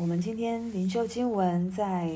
我们今天灵修经文在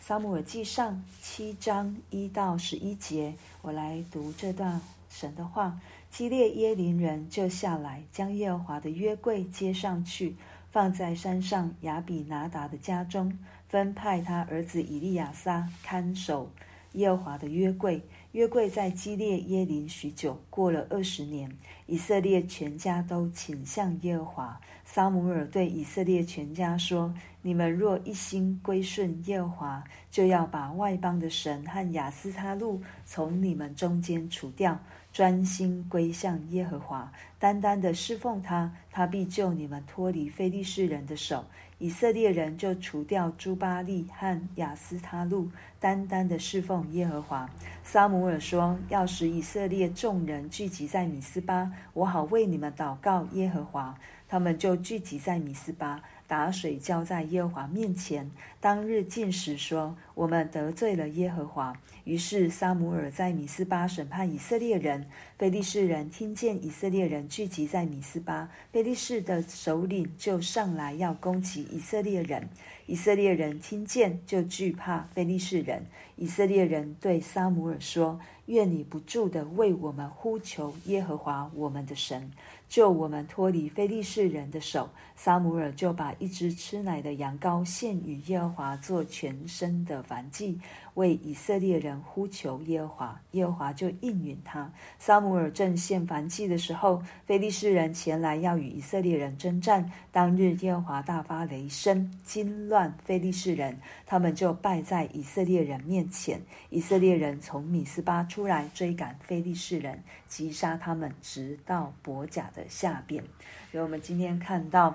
撒母耳记上七章一到十一节，我来读这段神的话。基列耶琳人就下来，将耶和华的约柜接上去，放在山上亚比拿达的家中，分派他儿子以利亚撒看守耶和华的约柜。约柜在基列耶林许久，过了二十年，以色列全家都倾向耶和华。撒母耳对以色列全家说：“你们若一心归顺耶和华，就要把外邦的神和亚斯他录从你们中间除掉。”专心归向耶和华，单单的侍奉他，他必救你们脱离非利士人的手。以色列人就除掉朱巴利和雅斯他路，单单的侍奉耶和华。撒母耳说：“要使以色列众人聚集在米斯巴，我好为你们祷告耶和华。”他们就聚集在米斯巴。打水浇在耶和华面前。当日进食说：“我们得罪了耶和华。”于是撒母耳在米斯巴审判以色列人。非利士人听见以色列人聚集在米斯巴，非利士的首领就上来要攻击以色列人。以色列人听见就惧怕非利士人。以色列人对撒母耳说：“愿你不住地为我们呼求耶和华我们的神。”救我们脱离非利士人的手，撒母耳就把一只吃奶的羊羔献与耶和华做全身的燔祭，为以色列人呼求耶和华，耶和华就应允他。撒母耳正献燔祭的时候，非利士人前来要与以色列人争战。当日耶和华大发雷声，惊乱非利士人，他们就败在以色列人面前。以色列人从米斯巴出来追赶非利士人，击杀他们，直到伯甲的下边。所以我们今天看到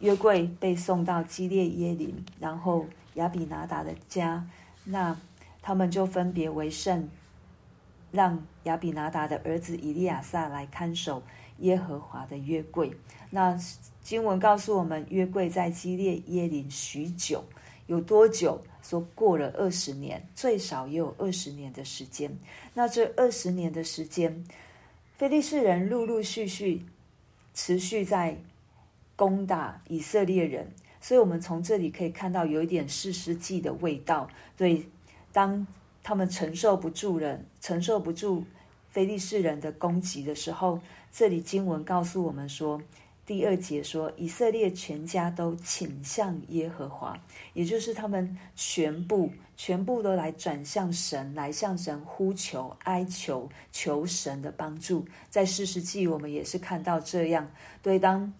约柜被送到基列耶林，然后亚比拿达的家，那他们就分别为圣，让亚比拿达的儿子以利亚撒来看守耶和华的约柜。那经文告诉我们，约柜在基列耶林许久，有多久？说过了二十年，最少也有二十年的时间。那这二十年的时间，非利士人陆陆续续。持续在攻打以色列人，所以我们从这里可以看到有一点士师记的味道。所以，当他们承受不住了，承受不住非利士人的攻击的时候，这里经文告诉我们说。第二节说，以色列全家都倾向耶和华，也就是他们全部全部都来转向神，来向神呼求、哀求、求神的帮助。在士师记，我们也是看到这样。对，当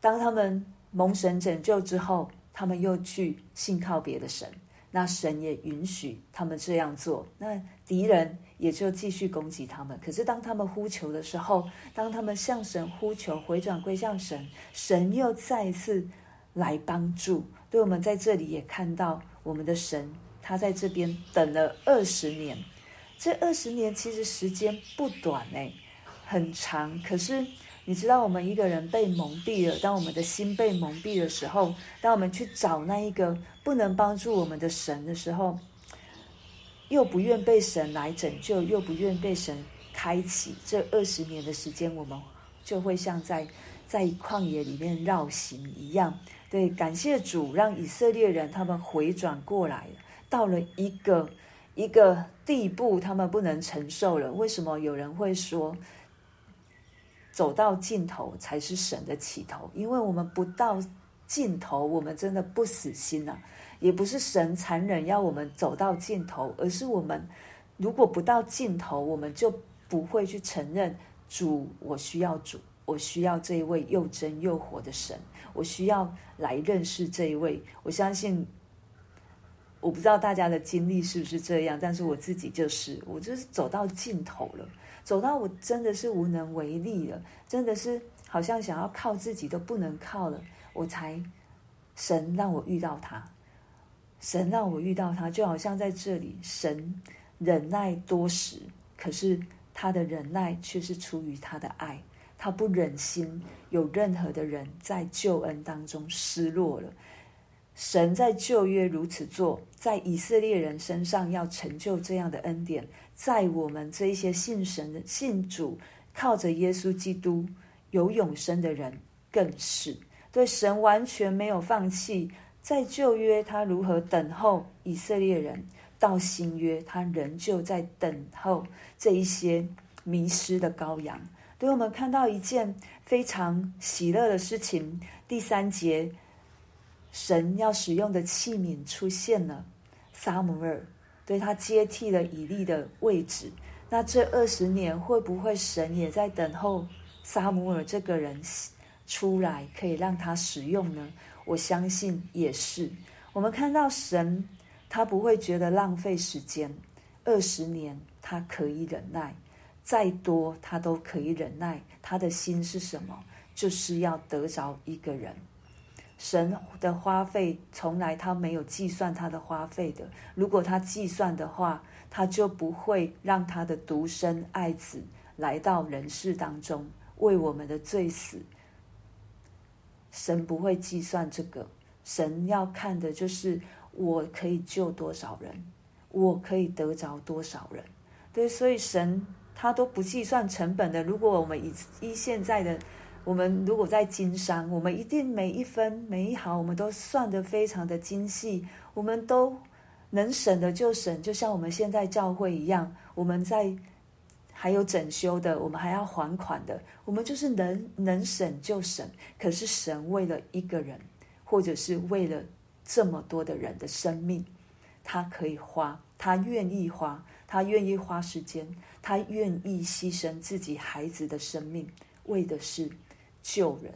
当他们蒙神拯救之后，他们又去信靠别的神。那神也允许他们这样做，那敌人也就继续攻击他们。可是当他们呼求的时候，当他们向神呼求，回转归向神，神又再一次来帮助。对，我们在这里也看到我们的神，他在这边等了二十年。这二十年其实时间不短诶，很长。可是。你知道，我们一个人被蒙蔽了。当我们的心被蒙蔽的时候，当我们去找那一个不能帮助我们的神的时候，又不愿被神来拯救，又不愿被神开启。这二十年的时间，我们就会像在在旷野里面绕行一样。对，感谢主，让以色列人他们回转过来，到了一个一个地步，他们不能承受了。为什么有人会说？走到尽头才是神的起头，因为我们不到尽头，我们真的不死心啊！也不是神残忍要我们走到尽头，而是我们如果不到尽头，我们就不会去承认主，我需要主，我需要这一位又真又活的神，我需要来认识这一位。我相信，我不知道大家的经历是不是这样，但是我自己就是，我就是走到尽头了。走到我真的是无能为力了，真的是好像想要靠自己都不能靠了，我才神让我遇到他，神让我遇到他，就好像在这里，神忍耐多时，可是他的忍耐却是出于他的爱，他不忍心有任何的人在救恩当中失落了。神在旧约如此做，在以色列人身上要成就这样的恩典，在我们这一些信神的、信主、靠着耶稣基督有永生的人，更是。对神完全没有放弃，在旧约他如何等候以色列人，到新约他仍旧在等候这一些迷失的羔羊。所以我们看到一件非常喜乐的事情。第三节，神要使用的器皿出现了，撒母耳，对，他接替了以利的位置。那这二十年会不会神也在等候撒母耳这个人出来，可以让他使用呢？我相信也是。我们看到神，他不会觉得浪费时间，二十年他可以忍耐。再多他都可以忍耐，他的心是什么？就是要得着一个人。神的花费从来他没有计算他的花费的。如果他计算的话，他就不会让他的独生爱子来到人世当中为我们的罪死。神不会计算这个，神要看的就是我可以救多少人，我可以得着多少人。对，所以神。他都不计算成本的。如果我们以以现在的我们，如果在经商，我们一定每一分每一毫，我们都算得非常的精细。我们都能省的就省，就像我们现在教会一样。我们在还有整修的，我们还要还款的，我们就是能能省就省。可是神为了一个人，或者是为了这么多的人的生命，他可以花，他愿意花。他愿意花时间，他愿意牺牲自己孩子的生命，为的是救人，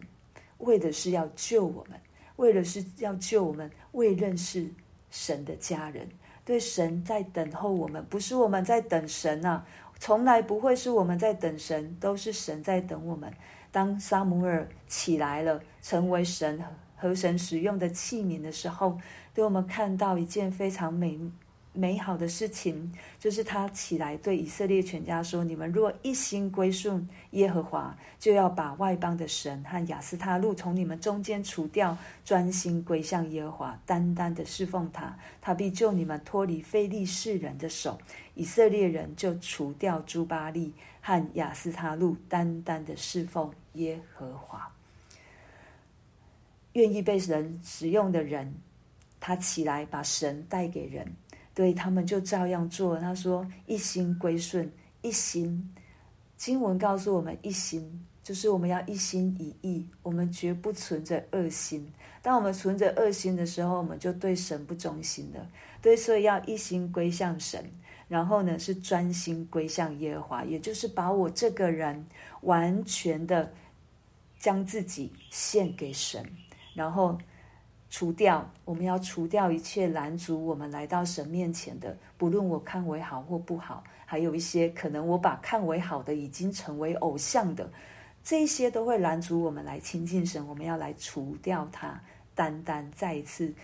为的是要救我们，为的是要救我们未认识神的家人。对，神在等候我们，不是我们在等神啊，从来不会是我们在等神，都是神在等我们。当撒母耳起来了，成为神和神使用的器皿的时候，给我们看到一件非常美。美好的事情就是他起来对以色列全家说：“你们若一心归顺耶和华，就要把外邦的神和亚斯他录从你们中间除掉，专心归向耶和华，单单的侍奉他，他必救你们脱离非利士人的手。以色列人就除掉朱巴利和亚斯他录，单单的侍奉耶和华。愿意被神使用的人，他起来把神带给人。”对，他们就照样做。他说：“一心归顺，一心。”经文告诉我们，一心就是我们要一心一意，我们绝不存着恶心。当我们存着恶心的时候，我们就对神不忠心了。对，所以要一心归向神，然后呢，是专心归向耶和华，也就是把我这个人完全的将自己献给神，然后。除掉，我们要除掉一切拦阻我们来到神面前的，不论我看为好或不好，还有一些可能我把看为好的已经成为偶像的，这些都会拦阻我们来亲近神。我们要来除掉它，单单再一次，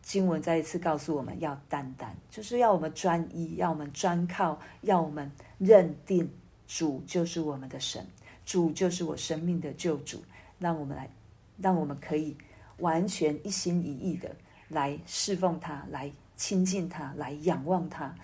经文再一次告诉我们要单单，就是要我们专一，要我们专靠，要我们认定主就是我们的神，主就是我生命的救主。让我们来，让我们可以。完全一心一意的来侍奉他，来亲近他，来仰望他。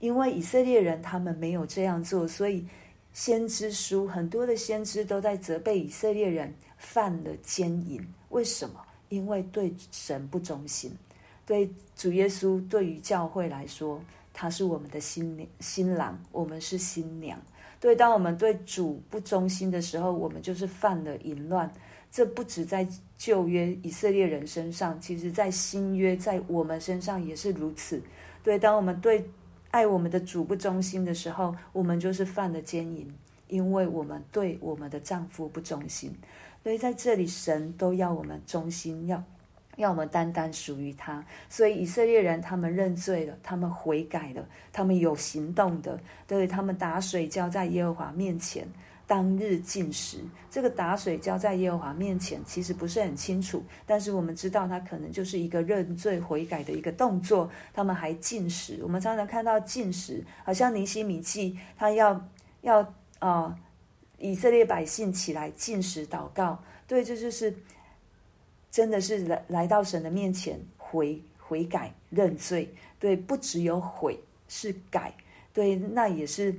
因为以色列人他们没有这样做，所以先知书很多的先知都在责备以色列人犯了奸淫。为什么？因为对神不忠心。对主耶稣，对于教会来说，他是我们的新、新郎，我们是新娘。对，当我们对主不忠心的时候，我们就是犯了淫乱。这不止在旧约以色列人身上，其实在新约，在我们身上也是如此。对，当我们对爱我们的主不忠心的时候，我们就是犯了奸淫，因为我们对我们的丈夫不忠心。所以在这里，神都要我们忠心，要要我们单单属于他。所以以色列人他们认罪了，他们悔改了，他们有行动的，对，他们打水浇在耶和华面前。当日进食，这个打水浇在耶和华面前，其实不是很清楚，但是我们知道，它可能就是一个认罪悔改的一个动作。他们还进食，我们常常看到进食，好像尼希米记，他要要啊、以色列百姓起来进食祷告，对，这就是真的是来来到神的面前悔悔改认罪，对，不只有悔是改，对，那也是。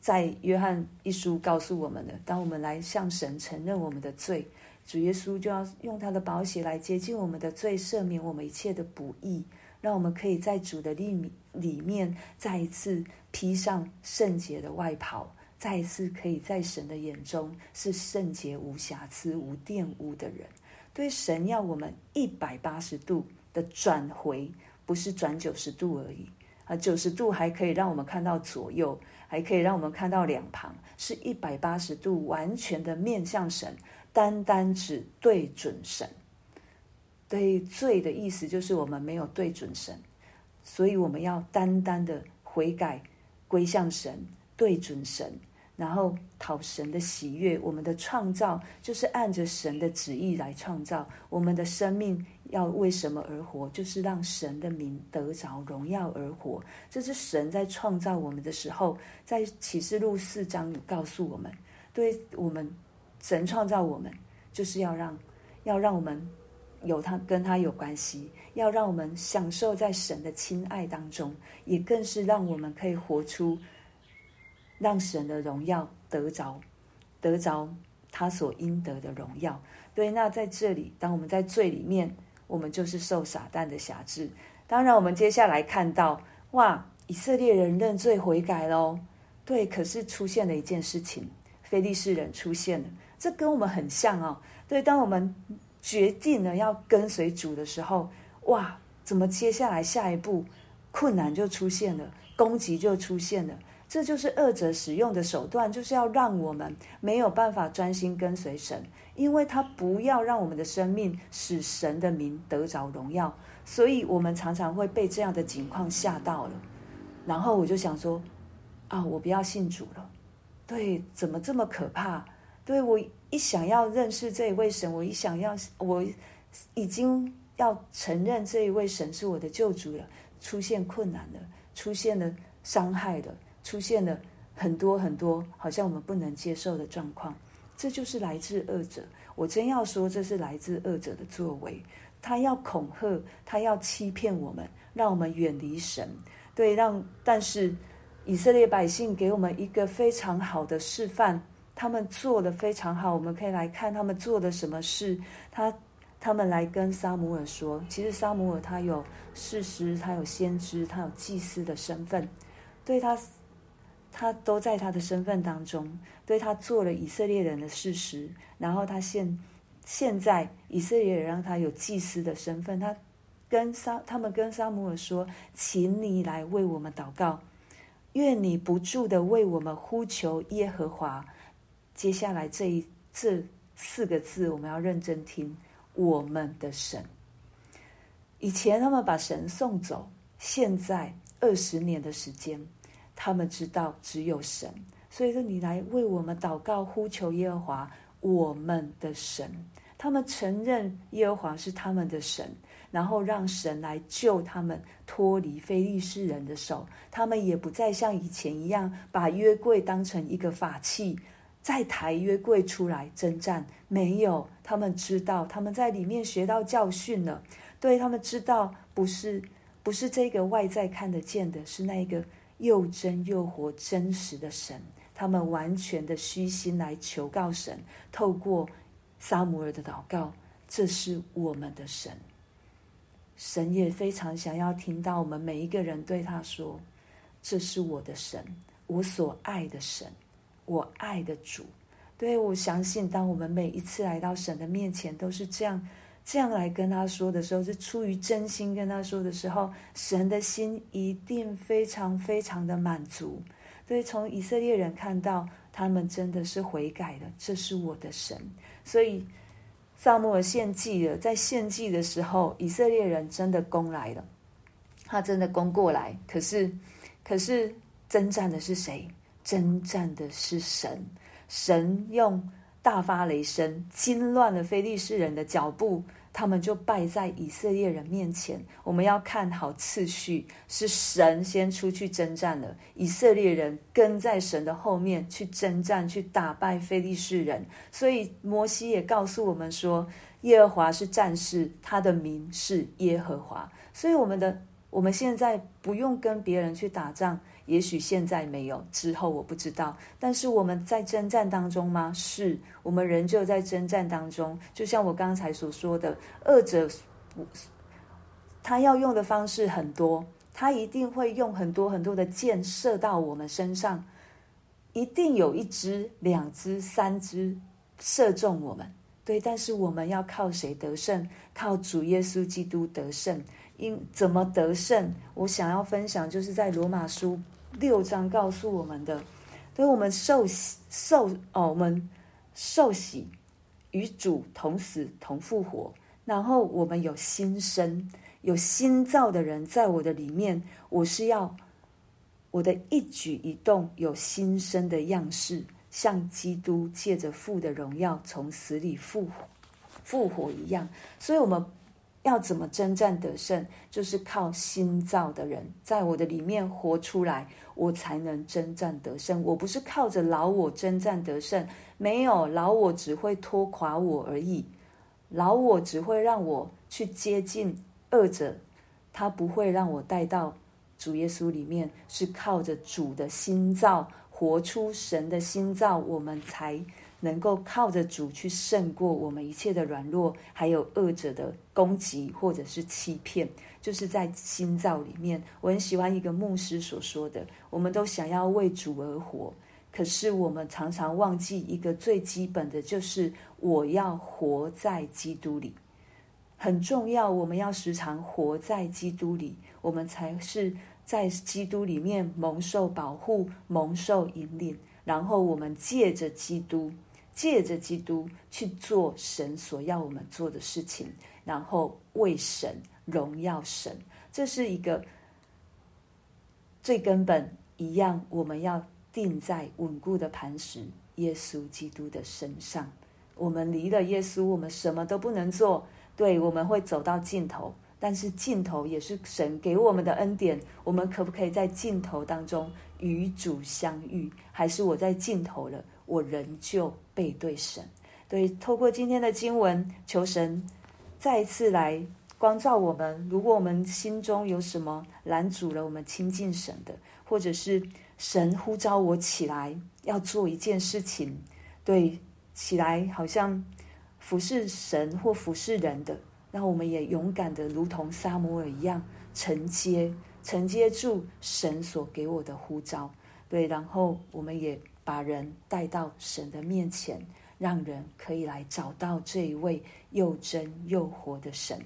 在约翰一书告诉我们的，当我们来向神承认我们的罪，主耶稣就要用他的宝血来洁净我们的罪，赦免我们一切的不义，让我们可以在主的里里面再一次披上圣洁的外袍，再一次可以在神的眼中是圣洁无瑕疵、无玷污的人。对神要我们一百八十度的转回，不是转九十度而已啊！九十度还可以让我们看到左右，还可以让我们看到两旁，是一百八十度完全的面向神，单单只对准神。对罪的意思就是我们没有对准神，所以我们要单单的悔改，归向神，对准神。然后讨神的喜悦，我们的创造就是按着神的旨意来创造。我们的生命要为什么而活？就是让神的名得着荣耀而活。这是神在创造我们的时候，在启示录四章告诉我们：对我们，神创造我们，就是要让要让我们有他跟他有关系，要让我们享受在神的亲爱当中，也更是让我们可以活出。让神的荣耀得着，得着他所应得的荣耀。对，那在这里，当我们在罪里面，我们就是受撒旦的辖制。当然，我们接下来看到，哇，以色列人认罪悔改喽。对，可是出现了一件事情，非利士人出现了，这跟我们很像哦。对，当我们决定了要跟随主的时候，哇，怎么接下来下一步困难就出现了，攻击就出现了。这就是恶者使用的手段，就是要让我们没有办法专心跟随神，因为他不要让我们的生命使神的名得着荣耀，所以我们常常会被这样的情况吓到了。然后我就想说，啊，我不要信主了。对，怎么这么可怕？对，我一想要认识这一位神，我一想要，我已经要承认这一位神是我的救主了，出现困难了，出现了伤害了。出现了很多很多好像我们不能接受的状况，这就是来自恶者。我真要说，这是来自恶者的作为。他要恐吓，他要欺骗我们，让我们远离神。对，让但是以色列百姓给我们一个非常好的示范，他们做得非常好。我们可以来看他们做的什么事。他他们来跟撒母耳说，其实撒母耳他有事实，他有先知，他有祭司的身份，对他。他都在他的身份当中，对他做了以色列人的事实，然后他现现在以色列人让他有祭司的身份，他跟沙他们跟撒母耳说，请你来为我们祷告，愿你不住的为我们呼求耶和华。接下来这一这四个字我们要认真听，我们的神。以前他们把神送走，现在二十年的时间。他们知道只有神，所以说你来为我们祷告，呼求耶和华我们的神。他们承认耶和华是他们的神，然后让神来救他们脱离非利士人的手。他们也不再像以前一样把约柜当成一个法器，再抬约柜出来征战。没有，他们知道他们在里面学到教训了。对，他们知道，不是不是这个外在看得见的，是那一个。又真又活、真实的神，他们完全的虚心来求告神，透过撒母耳的祷告，这是我们的神。神也非常想要听到我们每一个人对他说：“这是我的神，我所爱的神，我爱的主。”对，我相信，当我们每一次来到神的面前，都是这样。这样来跟他说的时候，是出于真心跟他说的时候，神的心一定非常非常的满足。所以从以色列人看到，他们真的是悔改了，这是我的神。所以撒母耳献祭了，在献祭的时候，以色列人真的攻来了，他真的攻过来。可是，可是征战的是谁？征战的是神。神用。大发雷声，惊乱了非利士人的脚步，他们就败在以色列人面前。我们要看好次序，是神先出去征战了，以色列人跟在神的后面去征战，去打败非利士人。所以摩西也告诉我们说，耶和华是战士，他的名是耶和华。所以我们的我们现在不用跟别人去打仗，也许现在没有，之后我不知道。但是我们在征战当中吗？是，我们仍旧在征战当中。就像我刚才所说的，恶者他要用的方式很多，他一定会用很多很多的箭射到我们身上，一定有一支、两支、三支射中我们。对，但是我们要靠谁得胜？靠主耶稣基督得胜。因怎么得胜？我想要分享，就是在罗马书六章告诉我们的。所以我们受洗受哦，我们受洗与主同死同复活，然后我们有新生，有新造的人在我的里面。我是要我的一举一动有新生的样式。像基督借着父的荣耀从死里复活，复活一样，所以我们要怎么征战得胜？就是靠新造的人在我的里面活出来，我才能征战得胜。我不是靠着老我征战得胜，没有，老我只会拖垮我而已，老我只会让我去接近恶者，他不会让我带到主耶稣里面，是靠着主的新造。活出神的新造，我们才能够靠着主去胜过我们一切的软弱，还有恶者的攻击或者是欺骗。就是在心造里面，我很喜欢一个牧师所说的：我们都想要为主而活，可是我们常常忘记一个最基本的，就是我要活在基督里，很重要。我们要时常活在基督里，我们才是。在基督里面蒙受保护、蒙受引领，然后我们借着基督，借着基督去做神所要我们做的事情，然后为神荣耀神。这是一个最根本一样，我们要定在稳固的磐石——耶稣基督的身上。我们离了耶稣，我们什么都不能做。对，我们会走到尽头。但是尽头也是神给我们的恩典，我们可不可以在尽头当中与主相遇？还是我在尽头了，我仍旧背对神？对，透过今天的经文，求神再一次来光照我们。如果我们心中有什么拦阻了我们亲近神的，或者是神呼召我起来要做一件事情，对，起来好像服侍神或服侍人的。那我们也勇敢的，如同撒母耳一样，承接承接住神所给我的呼召。对，然后我们也把人带到神的面前，让人可以来找到这一位又真又活的神。